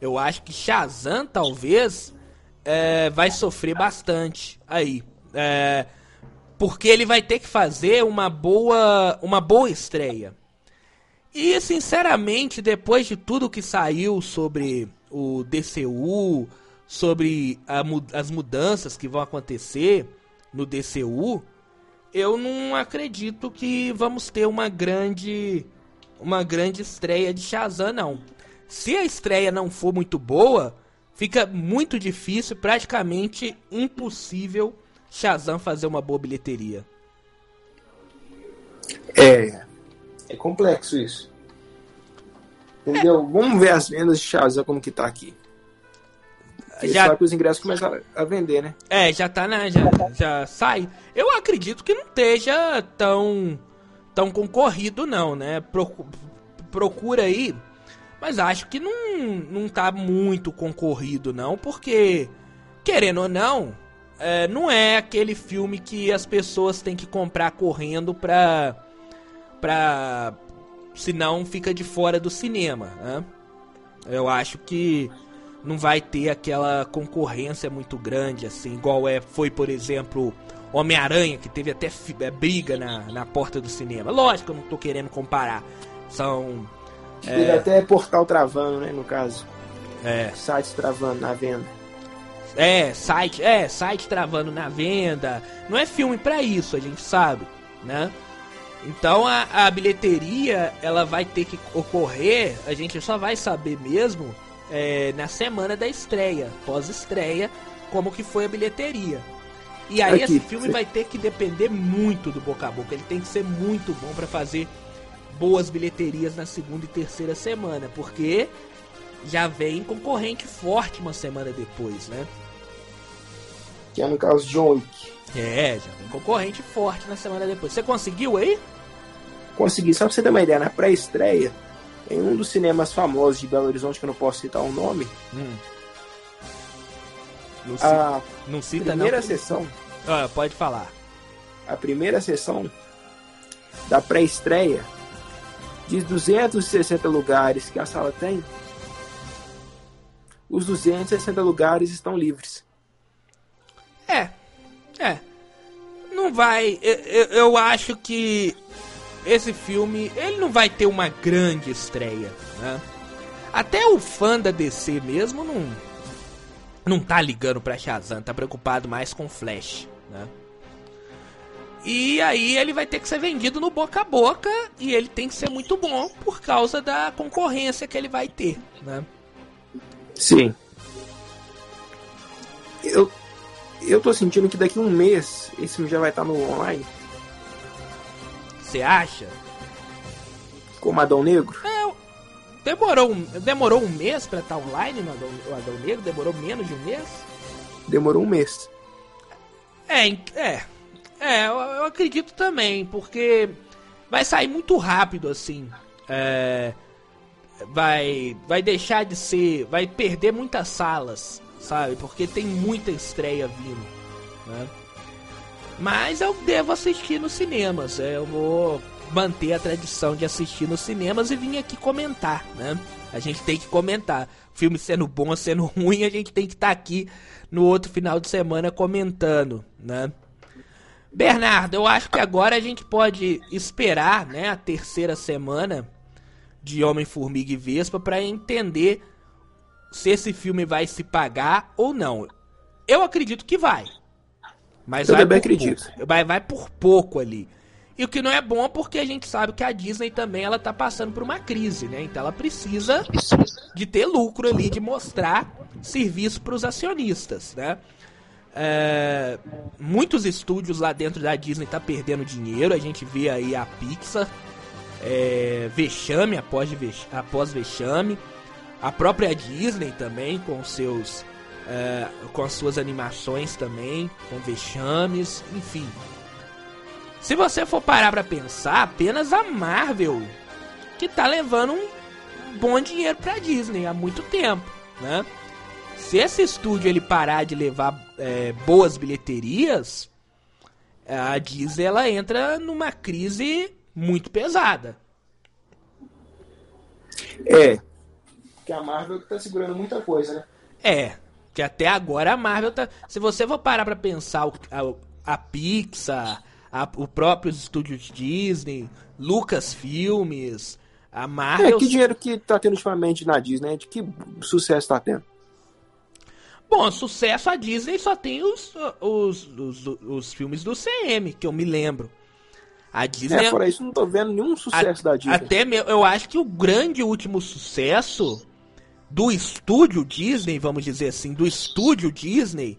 eu acho que Shazam talvez é, vai sofrer bastante aí. É, porque ele vai ter que fazer uma boa, uma boa estreia. E sinceramente, depois de tudo que saiu sobre o DCU, sobre a, as mudanças que vão acontecer no DCU, eu não acredito que vamos ter uma grande uma grande estreia de Shazam não. Se a estreia não for muito boa, fica muito difícil, praticamente impossível Shazam fazer uma boa bilheteria. É, é complexo isso. Entendeu? Vamos ver as vendas de Shazam como que tá aqui. Já sabe que os ingressos começam a vender, né? É, já tá na. Já, já sai. Eu acredito que não esteja tão. tão concorrido, não, né? Procura aí. Mas acho que não, não tá muito concorrido, não, porque, querendo ou não, é, não é aquele filme que as pessoas têm que comprar correndo pra. pra. senão fica de fora do cinema, né? Eu acho que não vai ter aquela concorrência muito grande, assim, igual é, foi, por exemplo, Homem-Aranha, que teve até é, briga na, na porta do cinema. Lógico, eu não tô querendo comparar. São. Teve é... até portal travando, né, no caso. É. Sites travando na venda. É, site, é, site travando na venda. Não é filme para isso, a gente sabe, né? Então a, a, bilheteria ela vai ter que ocorrer, a gente só vai saber mesmo é, na semana da estreia, pós-estreia, como que foi a bilheteria. E aí Aqui, esse filme você... vai ter que depender muito do boca a boca, ele tem que ser muito bom para fazer boas bilheterias na segunda e terceira semana, porque já vem concorrente forte uma semana depois, né? Que é no caso John Wick. É, já vem concorrente forte na semana depois. Você conseguiu aí? Consegui, só pra você ter uma ideia, na pré-estreia, em um dos cinemas famosos de Belo Horizonte, que eu não posso citar o nome. Hum. Não, a não cita primeira não. sessão. Ah, pode falar. A primeira sessão da pré-estreia, de 260 lugares que a sala tem, os 260 lugares estão livres. É, é. Não vai. Eu, eu, eu, acho que esse filme ele não vai ter uma grande estreia, né? Até o fã da DC mesmo não não tá ligando pra Shazam, tá preocupado mais com Flash, né? E aí ele vai ter que ser vendido no boca a boca e ele tem que ser muito bom por causa da concorrência que ele vai ter, né? Sim. Eu, eu tô sentindo que daqui a um mês esse filme já vai estar no online. Você acha? Como Adão Negro? É, demorou, um, demorou um mês pra estar online no Adão, o Adão Negro? Demorou menos de um mês? Demorou um mês. É, é. É, eu, eu acredito também, porque vai sair muito rápido assim. É vai vai deixar de ser, vai perder muitas salas, sabe? Porque tem muita estreia vindo, né? Mas eu devo assistir nos cinemas, é, eu vou manter a tradição de assistir nos cinemas e vir aqui comentar, né? A gente tem que comentar. Filme sendo bom sendo ruim, a gente tem que estar tá aqui no outro final de semana comentando, né? Bernardo, eu acho que agora a gente pode esperar, né, a terceira semana de Homem-Formiga e Vespa para entender se esse filme vai se pagar ou não. Eu acredito que vai. Mas eu vai também acredito. Pouco. Vai, vai por pouco ali. E o que não é bom porque a gente sabe que a Disney também ela tá passando por uma crise, né? Então ela precisa de ter lucro ali, de mostrar serviço para os acionistas, né? É, muitos estúdios lá dentro da Disney tá perdendo dinheiro. A gente vê aí a Pixar é, vexame após, vex, após vexame. A própria Disney também com seus é, com as suas animações também, com vexames, enfim. Se você for parar para pensar, apenas a Marvel que tá levando um bom dinheiro para Disney há muito tempo, né? Se esse estúdio ele parar de levar é, boas bilheterias, a Disney ela entra numa crise muito pesada. É. Que a Marvel tá segurando muita coisa, né? É. Que até agora a Marvel tá. Se você for parar pra pensar a, a Pixar, a, o próprio estúdio Disney, Lucas Filmes, a Marvel. É, que dinheiro que tá tendo ultimamente na Disney? De que sucesso tá tendo? Bom, sucesso a Disney só tem os, os, os, os filmes do CM, que eu me lembro. A Disney. É, fora isso, não tô vendo nenhum sucesso a, da Disney. Até eu acho que o grande último sucesso do estúdio Disney, vamos dizer assim, do estúdio Disney,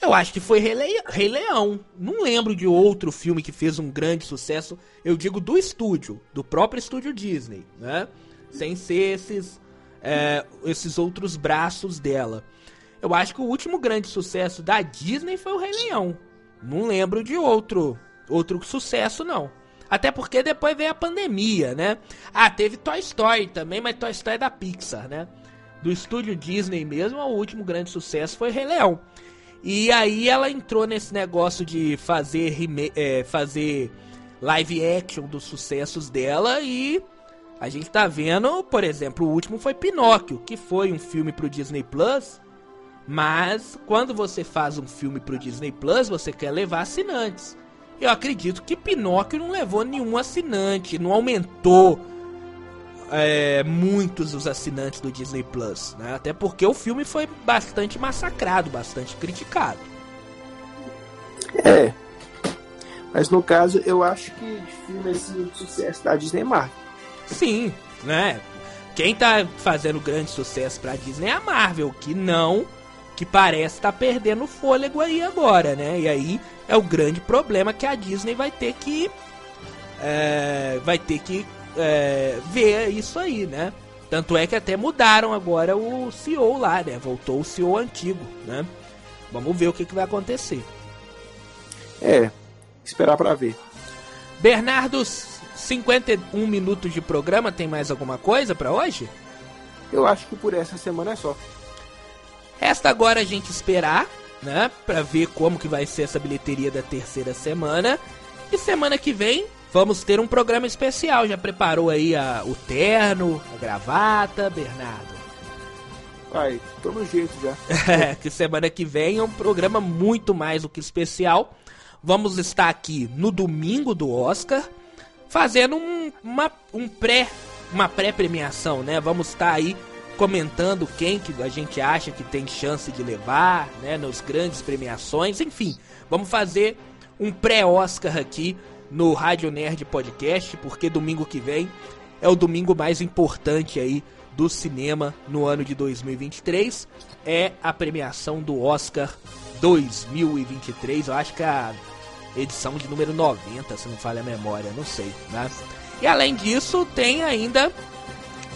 eu acho que foi Rei, Le... Rei Leão. Não lembro de outro filme que fez um grande sucesso. Eu digo do estúdio, do próprio estúdio Disney, né? Sem ser esses, é, esses outros braços dela. Eu acho que o último grande sucesso da Disney foi o Rei Leão. Não lembro de outro outro sucesso não. Até porque depois veio a pandemia, né? Ah, teve Toy Story também, mas Toy Story é da Pixar, né? Do estúdio Disney mesmo, o último grande sucesso foi Rei Leão. E aí ela entrou nesse negócio de fazer, é, fazer live action dos sucessos dela e a gente tá vendo, por exemplo, o último foi Pinóquio, que foi um filme pro Disney Plus mas quando você faz um filme pro Disney Plus, você quer levar assinantes. Eu acredito que Pinóquio não levou nenhum assinante, não aumentou é, muitos os assinantes do Disney Plus, né? Até porque o filme foi bastante massacrado, bastante criticado. É. Mas no caso, eu acho que filme assim, de sucesso da Disney é Marvel. Sim, né? Quem tá fazendo grande sucesso pra Disney é a Marvel, que não que parece estar tá perdendo fôlego aí agora, né? E aí é o grande problema que a Disney vai ter que é, vai ter que é, ver isso aí, né? Tanto é que até mudaram agora o CEO lá, né? Voltou o CEO antigo, né? Vamos ver o que, que vai acontecer. É, esperar para ver. Bernardo, 51 minutos de programa, tem mais alguma coisa para hoje? Eu acho que por essa semana é só. Resta agora a gente esperar, né, para ver como que vai ser essa bilheteria da terceira semana. E semana que vem vamos ter um programa especial. Já preparou aí a, o terno, a gravata, Bernardo? Vai, tô no jeito já. É, que semana que vem é um programa muito mais do que especial. Vamos estar aqui no domingo do Oscar, fazendo um, uma, um pré, uma pré-premiação, né? Vamos estar aí comentando quem que a gente acha que tem chance de levar, né, nos grandes premiações, enfim, vamos fazer um pré-Oscar aqui no Rádio Nerd Podcast, porque domingo que vem é o domingo mais importante aí do cinema no ano de 2023, é a premiação do Oscar 2023, eu acho que é a edição de número 90, se não falha a memória, não sei, né? E além disso, tem ainda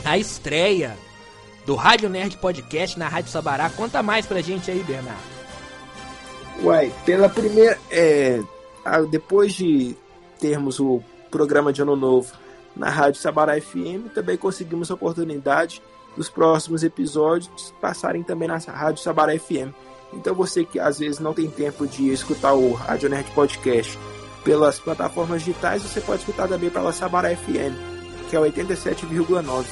a estreia do Rádio Nerd Podcast na Rádio Sabará. Conta mais pra gente aí, Bernardo. Uai, pela primeira. É, depois de termos o programa de Ano Novo na Rádio Sabará FM, também conseguimos a oportunidade dos próximos episódios passarem também na Rádio Sabará FM. Então você que às vezes não tem tempo de escutar o Rádio Nerd Podcast pelas plataformas digitais, você pode escutar também pela Sabará FM, que é 87,9.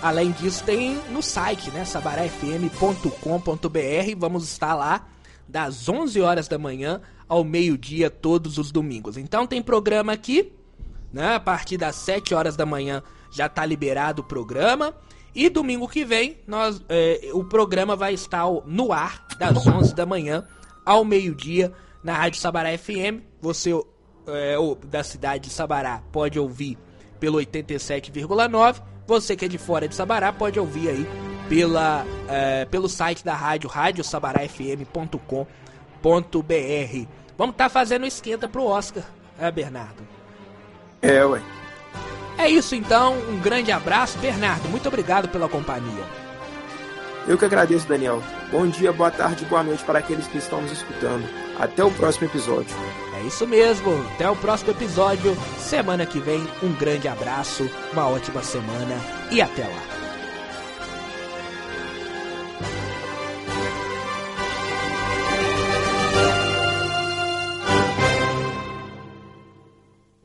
Além disso, tem no site, né, sabarafm.com.br. Vamos estar lá das 11 horas da manhã ao meio-dia todos os domingos. Então tem programa aqui, né? A partir das 7 horas da manhã já está liberado o programa. E domingo que vem nós, é, o programa vai estar no ar das 11 da manhã ao meio-dia na Rádio Sabará FM. Você é, da cidade de Sabará pode ouvir pelo 87,9 você que é de fora de Sabará pode ouvir aí pela, é, pelo site da rádio, radiosabarafm.com.br. Vamos estar tá fazendo esquenta pro Oscar, é, Bernardo? É, ué. É isso então, um grande abraço. Bernardo, muito obrigado pela companhia. Eu que agradeço, Daniel. Bom dia, boa tarde, boa noite para aqueles que estão nos escutando. Até o próximo episódio. É isso mesmo. Até o próximo episódio. Semana que vem, um grande abraço, uma ótima semana e até lá.